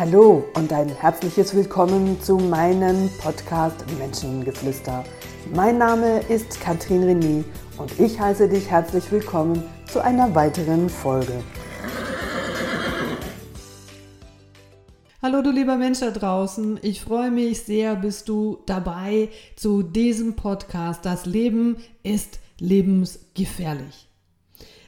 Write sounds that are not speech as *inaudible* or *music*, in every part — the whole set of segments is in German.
Hallo und ein herzliches Willkommen zu meinem Podcast Menschengeflüster. Mein Name ist Katrin René und ich heiße dich herzlich willkommen zu einer weiteren Folge. Hallo du lieber Mensch da draußen, ich freue mich sehr, bist du dabei zu diesem Podcast. Das Leben ist lebensgefährlich.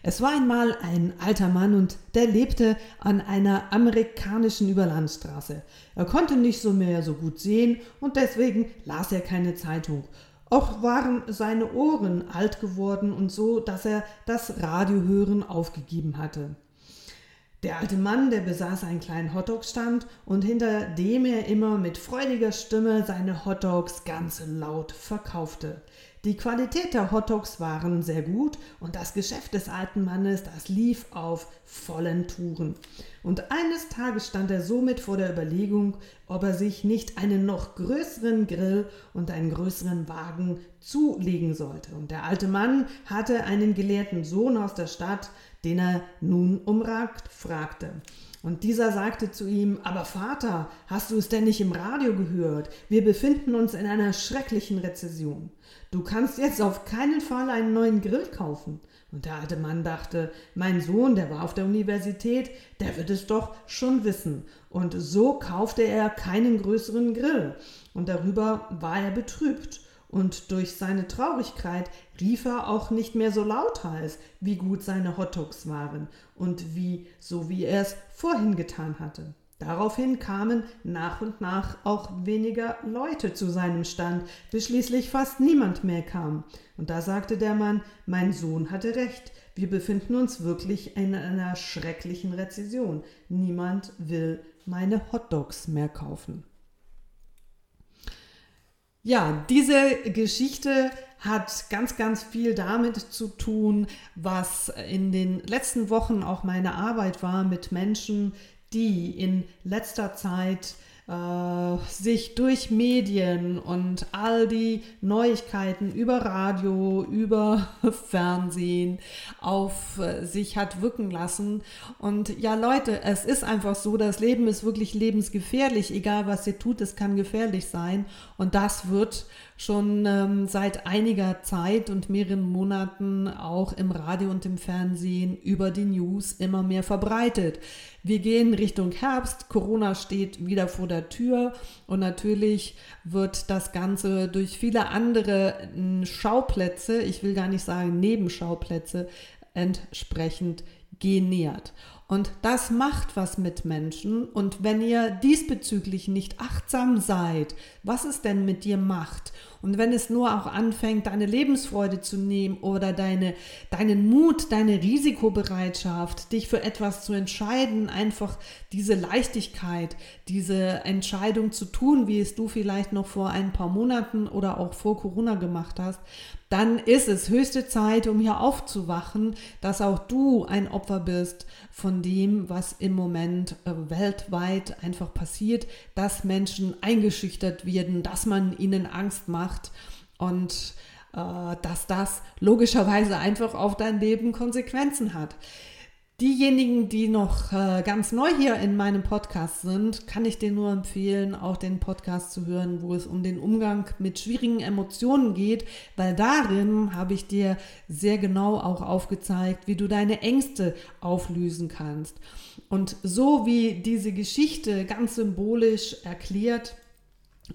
Es war einmal ein alter Mann und der lebte an einer amerikanischen Überlandstraße. Er konnte nicht so mehr so gut sehen und deswegen las er keine Zeitung. Auch waren seine Ohren alt geworden und so, dass er das Radiohören aufgegeben hatte. Der alte Mann, der besaß einen kleinen Hotdog-Stand und hinter dem er immer mit freudiger Stimme seine Hotdogs ganz laut verkaufte. Die Qualität der Hotdogs waren sehr gut und das Geschäft des alten Mannes, das lief auf vollen Touren. Und eines Tages stand er somit vor der Überlegung, ob er sich nicht einen noch größeren Grill und einen größeren Wagen zulegen sollte. Und der alte Mann hatte einen gelehrten Sohn aus der Stadt, den er nun um Rat fragte. Und dieser sagte zu ihm, aber Vater, hast du es denn nicht im Radio gehört? Wir befinden uns in einer schrecklichen Rezession. Du kannst jetzt auf keinen Fall einen neuen Grill kaufen. Und der alte Mann dachte, mein Sohn, der war auf der Universität, der wird es doch schon wissen. Und so kaufte er keinen größeren Grill. Und darüber war er betrübt und durch seine Traurigkeit rief er auch nicht mehr so lauthals, wie gut seine Hotdogs waren und wie so wie er es vorhin getan hatte. Daraufhin kamen nach und nach auch weniger Leute zu seinem Stand, bis schließlich fast niemand mehr kam. Und da sagte der Mann, mein Sohn hatte recht, wir befinden uns wirklich in einer schrecklichen Rezession. Niemand will meine Hotdogs mehr kaufen. Ja, diese Geschichte hat ganz, ganz viel damit zu tun, was in den letzten Wochen auch meine Arbeit war mit Menschen, die in letzter Zeit äh, sich durch Medien und all die Neuigkeiten über Radio, über *laughs* Fernsehen auf äh, sich hat wirken lassen. Und ja, Leute, es ist einfach so, das Leben ist wirklich lebensgefährlich, egal was ihr tut, es kann gefährlich sein. Und das wird schon ähm, seit einiger Zeit und mehreren Monaten auch im Radio und im Fernsehen über die News immer mehr verbreitet. Wir gehen Richtung Herbst, Corona steht wieder vor der Tür und natürlich wird das Ganze durch viele andere hm, Schauplätze, ich will gar nicht sagen Nebenschauplätze, entsprechend genährt. Und das macht was mit Menschen. Und wenn ihr diesbezüglich nicht achtsam seid, was es denn mit dir macht, und wenn es nur auch anfängt, deine Lebensfreude zu nehmen oder deine, deinen Mut, deine Risikobereitschaft, dich für etwas zu entscheiden, einfach diese Leichtigkeit, diese Entscheidung zu tun, wie es du vielleicht noch vor ein paar Monaten oder auch vor Corona gemacht hast, dann ist es höchste Zeit, um hier aufzuwachen, dass auch du ein Opfer bist von dem, was im Moment äh, weltweit einfach passiert, dass Menschen eingeschüchtert werden, dass man ihnen Angst macht und äh, dass das logischerweise einfach auf dein Leben Konsequenzen hat. Diejenigen, die noch äh, ganz neu hier in meinem Podcast sind, kann ich dir nur empfehlen, auch den Podcast zu hören, wo es um den Umgang mit schwierigen Emotionen geht, weil darin habe ich dir sehr genau auch aufgezeigt, wie du deine Ängste auflösen kannst. Und so wie diese Geschichte ganz symbolisch erklärt,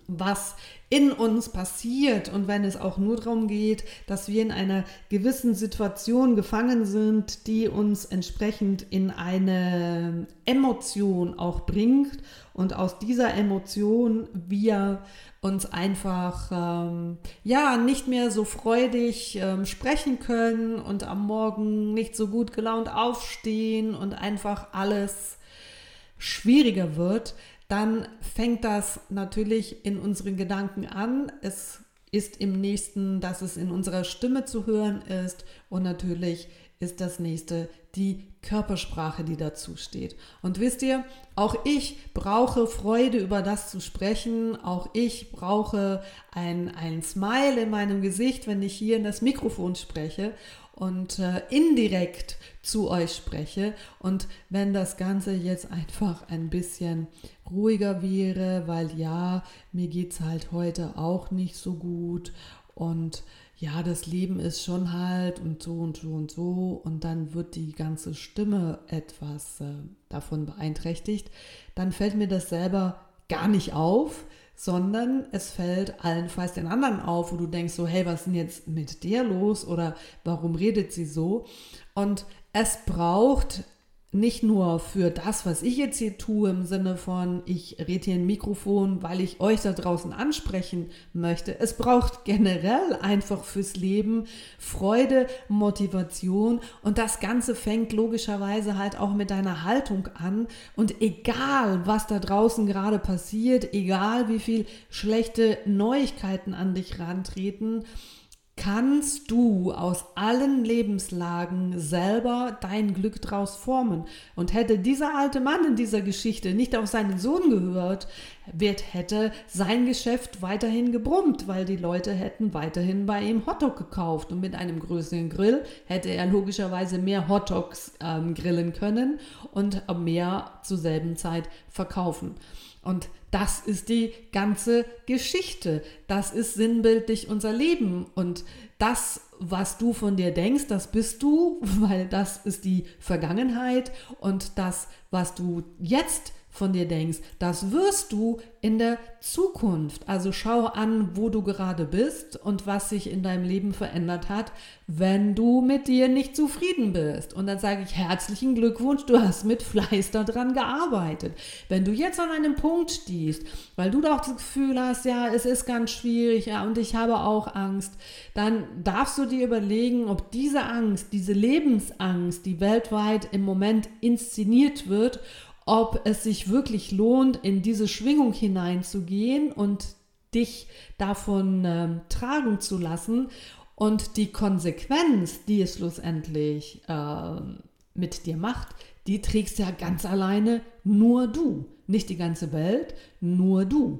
was in uns passiert. Und wenn es auch nur darum geht, dass wir in einer gewissen Situation gefangen sind, die uns entsprechend in eine Emotion auch bringt. Und aus dieser Emotion wir uns einfach ähm, ja nicht mehr so freudig ähm, sprechen können und am Morgen nicht so gut gelaunt aufstehen und einfach alles schwieriger wird, dann fängt das natürlich in unseren Gedanken an. Es ist im nächsten, dass es in unserer Stimme zu hören ist und natürlich ist das nächste die Körpersprache, die dazu steht. Und wisst ihr, auch ich brauche Freude, über das zu sprechen. Auch ich brauche ein, ein Smile in meinem Gesicht, wenn ich hier in das Mikrofon spreche und äh, indirekt zu euch spreche. Und wenn das Ganze jetzt einfach ein bisschen ruhiger wäre, weil ja, mir geht es halt heute auch nicht so gut und ja, das Leben ist schon halt und so und so und so und dann wird die ganze Stimme etwas äh, davon beeinträchtigt, dann fällt mir das selber gar nicht auf, sondern es fällt allenfalls den anderen auf, wo du denkst so, hey, was ist denn jetzt mit der los oder warum redet sie so? Und es braucht nicht nur für das, was ich jetzt hier tue, im Sinne von, ich rede hier ein Mikrofon, weil ich euch da draußen ansprechen möchte. Es braucht generell einfach fürs Leben Freude, Motivation und das Ganze fängt logischerweise halt auch mit deiner Haltung an. Und egal, was da draußen gerade passiert, egal wie viel schlechte Neuigkeiten an dich rantreten, kannst du aus allen Lebenslagen selber dein Glück draus formen. Und hätte dieser alte Mann in dieser Geschichte nicht auf seinen Sohn gehört, wird, hätte sein Geschäft weiterhin gebrummt, weil die Leute hätten weiterhin bei ihm Hotdog gekauft. Und mit einem größeren Grill hätte er logischerweise mehr Hotdogs ähm, grillen können und mehr zur selben Zeit verkaufen. Und das ist die ganze Geschichte. Das ist sinnbildlich unser Leben. Und das, was du von dir denkst, das bist du, *laughs* weil das ist die Vergangenheit. Und das, was du jetzt von dir denkst, das wirst du in der Zukunft. Also schau an, wo du gerade bist und was sich in deinem Leben verändert hat, wenn du mit dir nicht zufrieden bist. Und dann sage ich herzlichen Glückwunsch, du hast mit Fleiß daran gearbeitet. Wenn du jetzt an einem Punkt stehst, weil du doch das Gefühl hast, ja, es ist ganz schwierig ja, und ich habe auch Angst, dann darfst du dir überlegen, ob diese Angst, diese Lebensangst, die weltweit im Moment inszeniert wird, ob es sich wirklich lohnt, in diese Schwingung hineinzugehen und dich davon äh, tragen zu lassen und die Konsequenz, die es schlussendlich äh, mit dir macht, die trägst ja ganz alleine nur du. Nicht die ganze Welt, nur du.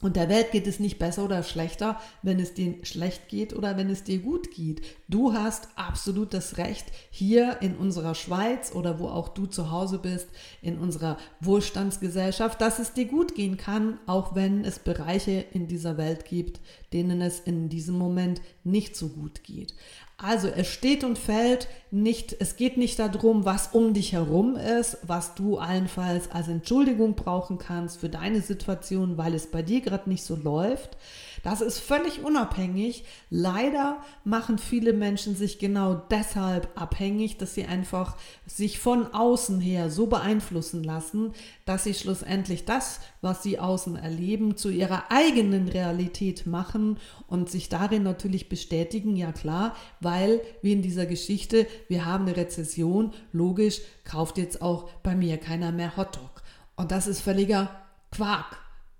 Und der Welt geht es nicht besser oder schlechter, wenn es dir schlecht geht oder wenn es dir gut geht. Du hast absolut das Recht, hier in unserer Schweiz oder wo auch du zu Hause bist, in unserer Wohlstandsgesellschaft, dass es dir gut gehen kann, auch wenn es Bereiche in dieser Welt gibt, denen es in diesem Moment nicht so gut geht. Also es steht und fällt nicht, es geht nicht darum, was um dich herum ist, was du allenfalls als Entschuldigung brauchen kannst für deine Situation, weil es bei dir gerade nicht so läuft. Das ist völlig unabhängig. Leider machen viele Menschen sich genau deshalb abhängig, dass sie einfach sich von außen her so beeinflussen lassen, dass sie schlussendlich das, was sie außen erleben, zu ihrer eigenen Realität machen und sich darin natürlich bestätigen, ja klar, weil wie in dieser Geschichte, wir haben eine Rezession, logisch, kauft jetzt auch bei mir keiner mehr Hotdog. Und das ist völliger Quark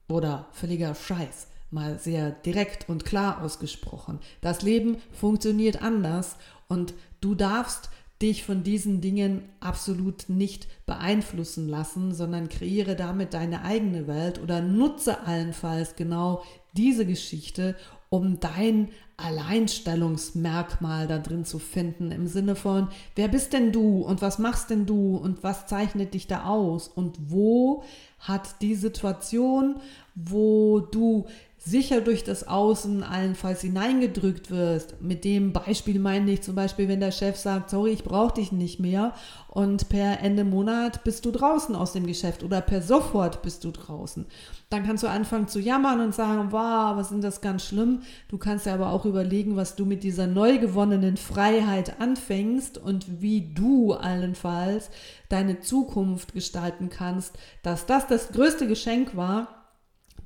oder völliger Scheiß mal sehr direkt und klar ausgesprochen. Das Leben funktioniert anders und du darfst dich von diesen Dingen absolut nicht beeinflussen lassen, sondern kreiere damit deine eigene Welt oder nutze allenfalls genau diese Geschichte, um dein Alleinstellungsmerkmal da drin zu finden, im Sinne von, wer bist denn du und was machst denn du und was zeichnet dich da aus und wo hat die Situation, wo du sicher durch das Außen allenfalls hineingedrückt wirst. Mit dem Beispiel meine ich zum Beispiel, wenn der Chef sagt, sorry, ich brauche dich nicht mehr und per Ende Monat bist du draußen aus dem Geschäft oder per sofort bist du draußen. Dann kannst du anfangen zu jammern und sagen, wow, was ist das ganz schlimm. Du kannst ja aber auch überlegen, was du mit dieser neu gewonnenen Freiheit anfängst und wie du allenfalls deine Zukunft gestalten kannst, dass das das größte Geschenk war,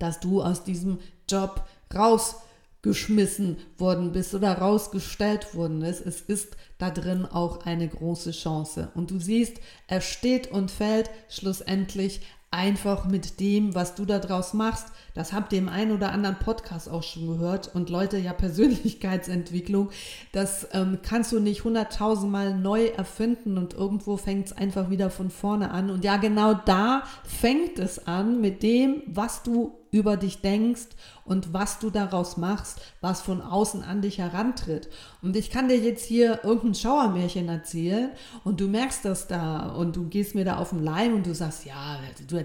dass du aus diesem Job rausgeschmissen worden bist oder rausgestellt worden ist. Es ist da drin auch eine große Chance. Und du siehst, er steht und fällt schlussendlich einfach mit dem, was du da draus machst. Das habt ihr im einen oder anderen Podcast auch schon gehört. Und Leute, ja, Persönlichkeitsentwicklung, das ähm, kannst du nicht hunderttausendmal neu erfinden und irgendwo fängt es einfach wieder von vorne an. Und ja, genau da fängt es an mit dem, was du über dich denkst und was du daraus machst, was von außen an dich herantritt. Und ich kann dir jetzt hier irgendein Schauermärchen erzählen und du merkst das da und du gehst mir da auf den Leim und du sagst, ja,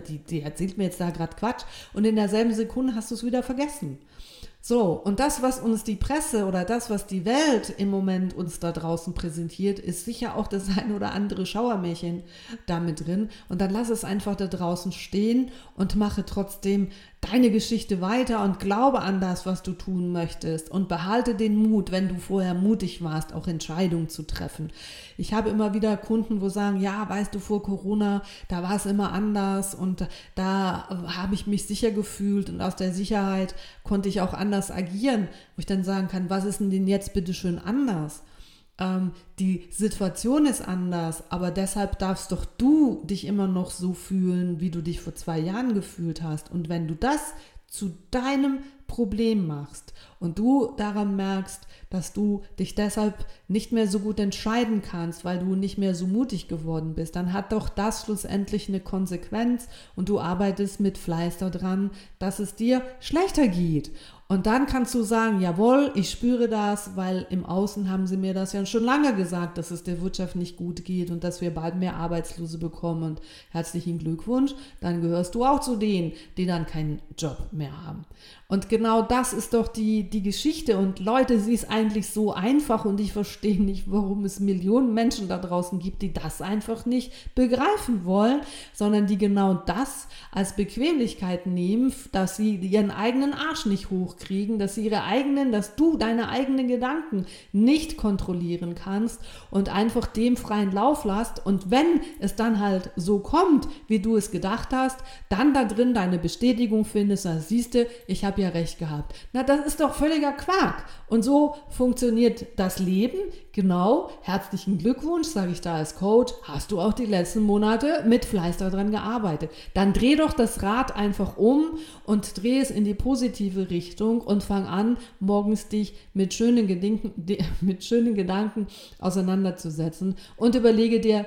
die, die erzählt mir jetzt da gerade Quatsch und in derselben Sekunde hast du es wieder vergessen. So, und das, was uns die Presse oder das, was die Welt im Moment uns da draußen präsentiert, ist sicher auch das ein oder andere Schauermärchen damit drin. Und dann lass es einfach da draußen stehen und mache trotzdem deine Geschichte weiter und glaube an das, was du tun möchtest und behalte den Mut, wenn du vorher mutig warst, auch Entscheidungen zu treffen. Ich habe immer wieder Kunden, wo sagen, ja, weißt du, vor Corona, da war es immer anders und da habe ich mich sicher gefühlt und aus der Sicherheit konnte ich auch anders agieren, wo ich dann sagen kann, was ist denn jetzt bitte schön anders? Ähm, die Situation ist anders, aber deshalb darfst doch du dich immer noch so fühlen, wie du dich vor zwei Jahren gefühlt hast. Und wenn du das zu deinem Problem machst und du daran merkst, dass du dich deshalb nicht mehr so gut entscheiden kannst, weil du nicht mehr so mutig geworden bist, dann hat doch das schlussendlich eine Konsequenz und du arbeitest mit Fleiß daran, dass es dir schlechter geht. Und dann kannst du sagen, jawohl, ich spüre das, weil im Außen haben sie mir das ja schon lange gesagt, dass es der Wirtschaft nicht gut geht und dass wir bald mehr Arbeitslose bekommen. Und herzlichen Glückwunsch, dann gehörst du auch zu denen, die dann keinen Job mehr haben. Und genau das ist doch die, die Geschichte. Und Leute, sie ist eigentlich so einfach und ich verstehe nicht, warum es Millionen Menschen da draußen gibt, die das einfach nicht begreifen wollen, sondern die genau das als Bequemlichkeit nehmen, dass sie ihren eigenen Arsch nicht hochkriegen, dass sie ihre eigenen, dass du deine eigenen Gedanken nicht kontrollieren kannst und einfach dem freien Lauf lässt. Und wenn es dann halt so kommt, wie du es gedacht hast, dann da drin deine Bestätigung findest, dann siehst du, ich habe ja recht gehabt. Na, das ist doch völliger Quark. Und so funktioniert das Leben. Genau, herzlichen Glückwunsch, sage ich da als Coach, hast du auch die letzten Monate mit Fleiß daran gearbeitet. Dann dreh doch das Rad einfach um und dreh es in die positive Richtung und fang an, morgens dich mit schönen, Gedanken, *laughs* mit schönen Gedanken auseinanderzusetzen und überlege dir,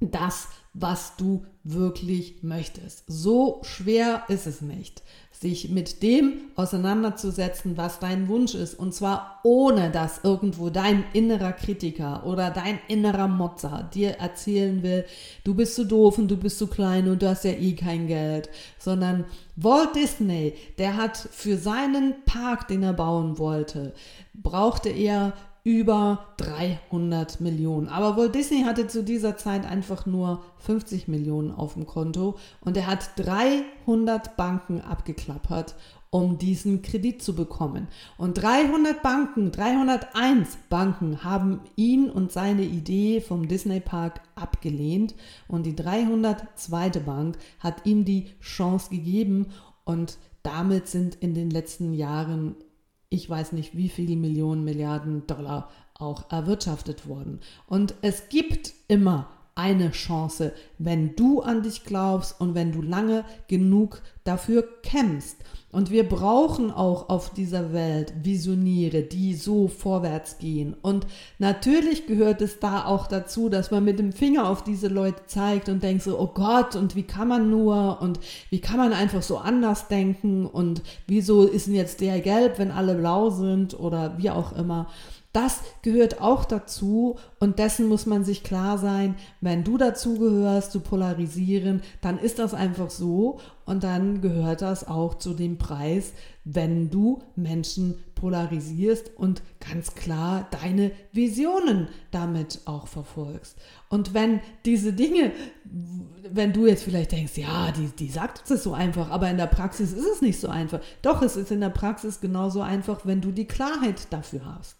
das, was du wirklich möchtest. So schwer ist es nicht sich mit dem auseinanderzusetzen, was dein Wunsch ist. Und zwar ohne, dass irgendwo dein innerer Kritiker oder dein innerer Motzer dir erzählen will, du bist zu doof und du bist zu klein und du hast ja eh kein Geld. Sondern Walt Disney, der hat für seinen Park, den er bauen wollte, brauchte er über 300 Millionen. Aber Walt Disney hatte zu dieser Zeit einfach nur 50 Millionen auf dem Konto und er hat 300 Banken abgeklappert, um diesen Kredit zu bekommen. Und 300 Banken, 301 Banken haben ihn und seine Idee vom Disney Park abgelehnt und die 302. Bank hat ihm die Chance gegeben und damit sind in den letzten Jahren ich weiß nicht, wie viele Millionen, Milliarden Dollar auch erwirtschaftet wurden. Und es gibt immer eine Chance, wenn du an dich glaubst und wenn du lange genug dafür kämpfst. Und wir brauchen auch auf dieser Welt Visionäre, die so vorwärts gehen. Und natürlich gehört es da auch dazu, dass man mit dem Finger auf diese Leute zeigt und denkt so, oh Gott, und wie kann man nur und wie kann man einfach so anders denken und wieso ist denn jetzt der gelb, wenn alle blau sind oder wie auch immer. Das gehört auch dazu und dessen muss man sich klar sein, wenn du dazu gehörst, zu polarisieren, dann ist das einfach so und dann gehört das auch zu dem Preis, wenn du Menschen polarisierst und ganz klar deine Visionen damit auch verfolgst. Und wenn diese Dinge, wenn du jetzt vielleicht denkst, ja, die, die sagt es so einfach, aber in der Praxis ist es nicht so einfach. Doch, es ist in der Praxis genauso einfach, wenn du die Klarheit dafür hast.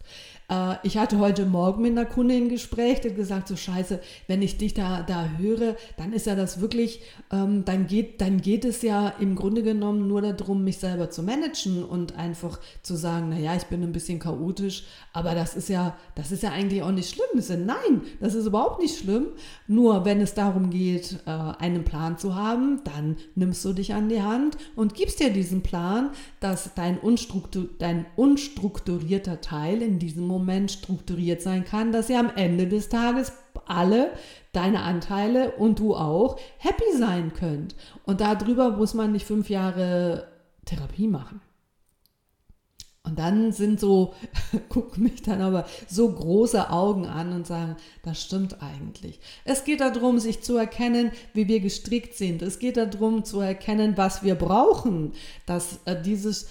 Äh, ich hatte heute Morgen mit einer Kundin ein Gespräch, die hat gesagt, so scheiße, wenn ich dich da, da höre, dann ist ja das wirklich, ähm, dann, geht, dann geht es ja im Grunde genommen nur darum, mich selber zu managen und einfach zu sagen, naja, ich bin ein bisschen chaotisch, aber das ist ja, das ist ja eigentlich auch nicht schlimm. Nein, das ist überhaupt nicht schlimm. Nur wenn es darum geht, äh, einen Plan zu haben, dann nimmst du dich an die Hand und gibst dir diesen Plan, dass dein, unstruktur dein unstrukturierter Teil in diesem Moment strukturiert sein kann, dass ihr am Ende des Tages alle deine Anteile und du auch happy sein könnt. Und darüber muss man nicht fünf Jahre Therapie machen. Und dann sind so, *laughs* gucken mich dann aber so große Augen an und sagen, das stimmt eigentlich. Es geht darum, sich zu erkennen, wie wir gestrickt sind. Es geht darum, zu erkennen, was wir brauchen, dass äh, dieses,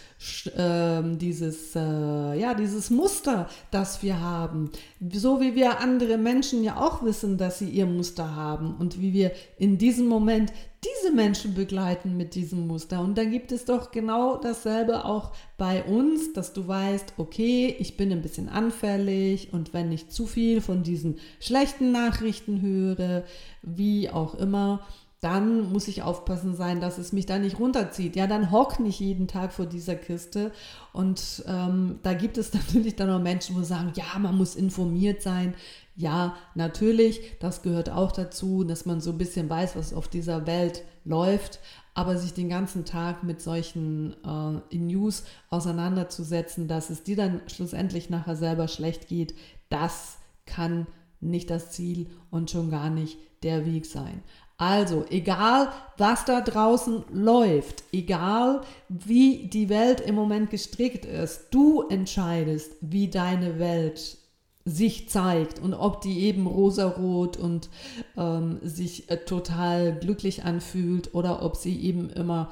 äh, dieses, äh, ja, dieses Muster, das wir haben, so wie wir andere Menschen ja auch wissen, dass sie ihr Muster haben und wie wir in diesem Moment diese Menschen begleiten mit diesem Muster. Und dann gibt es doch genau dasselbe auch bei uns, dass du weißt, okay, ich bin ein bisschen anfällig und wenn ich zu viel von diesen schlechten Nachrichten höre, wie auch immer, dann muss ich aufpassen sein, dass es mich da nicht runterzieht. Ja, dann hock nicht jeden Tag vor dieser Kiste. Und ähm, da gibt es *laughs* natürlich dann auch Menschen, die sagen, ja, man muss informiert sein. Ja, natürlich, das gehört auch dazu, dass man so ein bisschen weiß, was auf dieser Welt läuft, aber sich den ganzen Tag mit solchen äh, News auseinanderzusetzen, dass es dir dann schlussendlich nachher selber schlecht geht, das kann nicht das Ziel und schon gar nicht der Weg sein. Also, egal was da draußen läuft, egal wie die Welt im Moment gestrickt ist, du entscheidest, wie deine Welt sich zeigt und ob die eben rosarot und ähm, sich äh, total glücklich anfühlt oder ob sie eben immer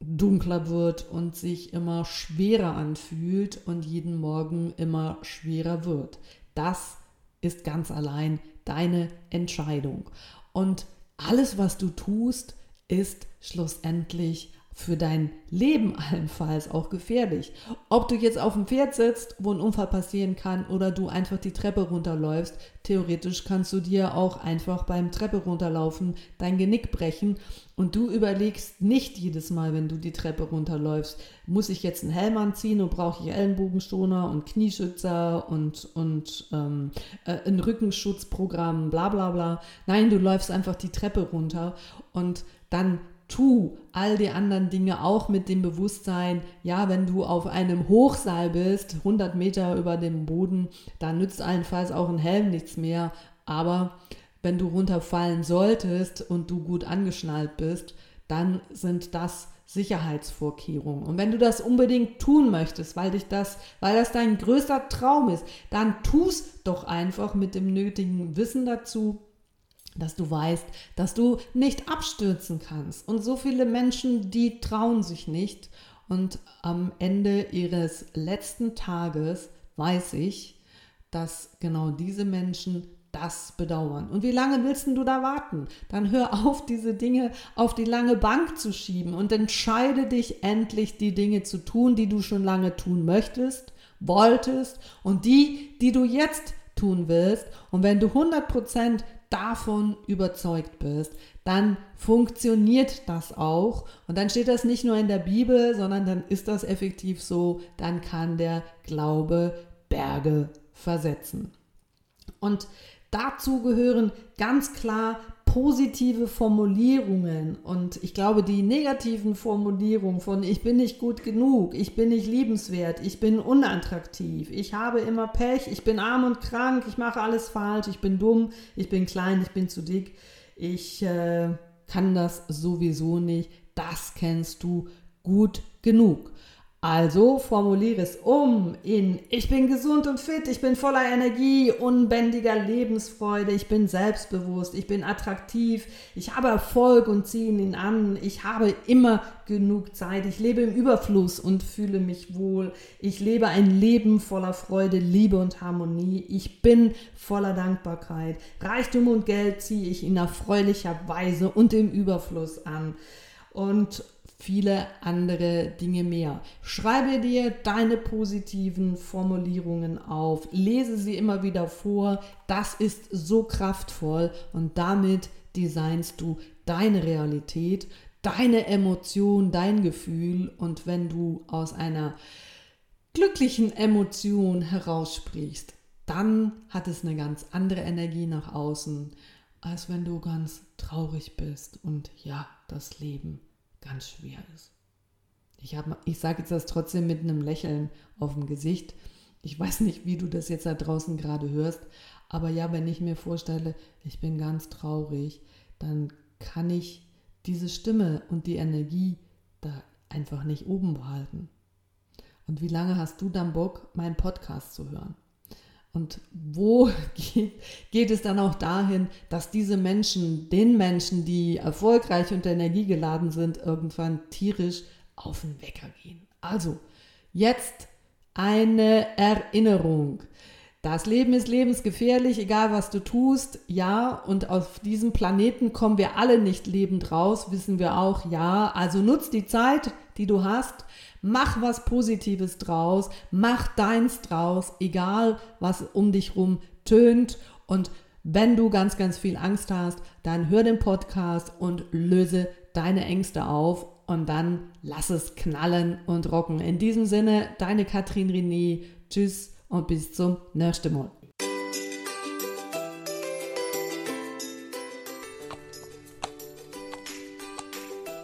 dunkler wird und sich immer schwerer anfühlt und jeden Morgen immer schwerer wird. Das ist ganz allein deine Entscheidung. Und alles, was du tust, ist schlussendlich für dein Leben allenfalls auch gefährlich. Ob du jetzt auf dem Pferd sitzt, wo ein Unfall passieren kann, oder du einfach die Treppe runterläufst, theoretisch kannst du dir auch einfach beim Treppe runterlaufen dein Genick brechen und du überlegst nicht jedes Mal, wenn du die Treppe runterläufst, muss ich jetzt einen Helm anziehen und brauche ich Ellenbogenschoner und Knieschützer und, und ähm, äh, ein Rückenschutzprogramm, bla bla bla. Nein, du läufst einfach die Treppe runter und dann tu all die anderen Dinge auch mit dem Bewusstsein, ja, wenn du auf einem Hochseil bist, 100 Meter über dem Boden, dann nützt allenfalls auch ein Helm nichts mehr. Aber wenn du runterfallen solltest und du gut angeschnallt bist, dann sind das Sicherheitsvorkehrungen. Und wenn du das unbedingt tun möchtest, weil dich das, weil das dein größter Traum ist, dann tust doch einfach mit dem nötigen Wissen dazu dass du weißt, dass du nicht abstürzen kannst. Und so viele Menschen, die trauen sich nicht. Und am Ende ihres letzten Tages weiß ich, dass genau diese Menschen das bedauern. Und wie lange willst du da warten? Dann hör auf, diese Dinge auf die lange Bank zu schieben und entscheide dich endlich, die Dinge zu tun, die du schon lange tun möchtest, wolltest und die, die du jetzt tun willst. Und wenn du 100% davon überzeugt bist, dann funktioniert das auch. Und dann steht das nicht nur in der Bibel, sondern dann ist das effektiv so, dann kann der Glaube Berge versetzen. Und dazu gehören ganz klar positive Formulierungen. Und ich glaube, die negativen Formulierungen von ich bin nicht gut genug, ich bin nicht liebenswert, ich bin unattraktiv, ich habe immer Pech, ich bin arm und krank, ich mache alles falsch, ich bin dumm, ich bin klein, ich bin zu dick, ich äh, kann das sowieso nicht, das kennst du gut genug. Also formuliere es um in Ich bin gesund und fit, ich bin voller Energie, unbändiger Lebensfreude, ich bin selbstbewusst, ich bin attraktiv, ich habe Erfolg und ziehe ihn an, ich habe immer genug Zeit, ich lebe im Überfluss und fühle mich wohl, ich lebe ein Leben voller Freude, Liebe und Harmonie, ich bin voller Dankbarkeit, Reichtum und Geld ziehe ich in erfreulicher Weise und im Überfluss an. Und viele andere Dinge mehr. Schreibe dir deine positiven Formulierungen auf, lese sie immer wieder vor. Das ist so kraftvoll und damit designst du deine Realität, deine Emotion, dein Gefühl und wenn du aus einer glücklichen Emotion heraussprichst, dann hat es eine ganz andere Energie nach außen, als wenn du ganz traurig bist und ja, das Leben ganz schwer ist. Ich, ich sage jetzt das trotzdem mit einem Lächeln auf dem Gesicht. Ich weiß nicht, wie du das jetzt da draußen gerade hörst, aber ja, wenn ich mir vorstelle, ich bin ganz traurig, dann kann ich diese Stimme und die Energie da einfach nicht oben behalten. Und wie lange hast du dann Bock, meinen Podcast zu hören? Und wo *laughs* geht, geht, es dann auch dahin, dass diese Menschen, den Menschen, die erfolgreich und energiegeladen sind, irgendwann tierisch auf den Wecker gehen? Also, jetzt eine Erinnerung. Das Leben ist lebensgefährlich, egal was du tust, ja. Und auf diesem Planeten kommen wir alle nicht lebend raus, wissen wir auch, ja. Also nutz die Zeit, die du hast, mach was Positives draus, mach deins draus, egal was um dich rum tönt. Und wenn du ganz, ganz viel Angst hast, dann hör den Podcast und löse deine Ängste auf und dann lass es knallen und rocken. In diesem Sinne, deine Katrin René. Tschüss und bis zum nächsten Mal.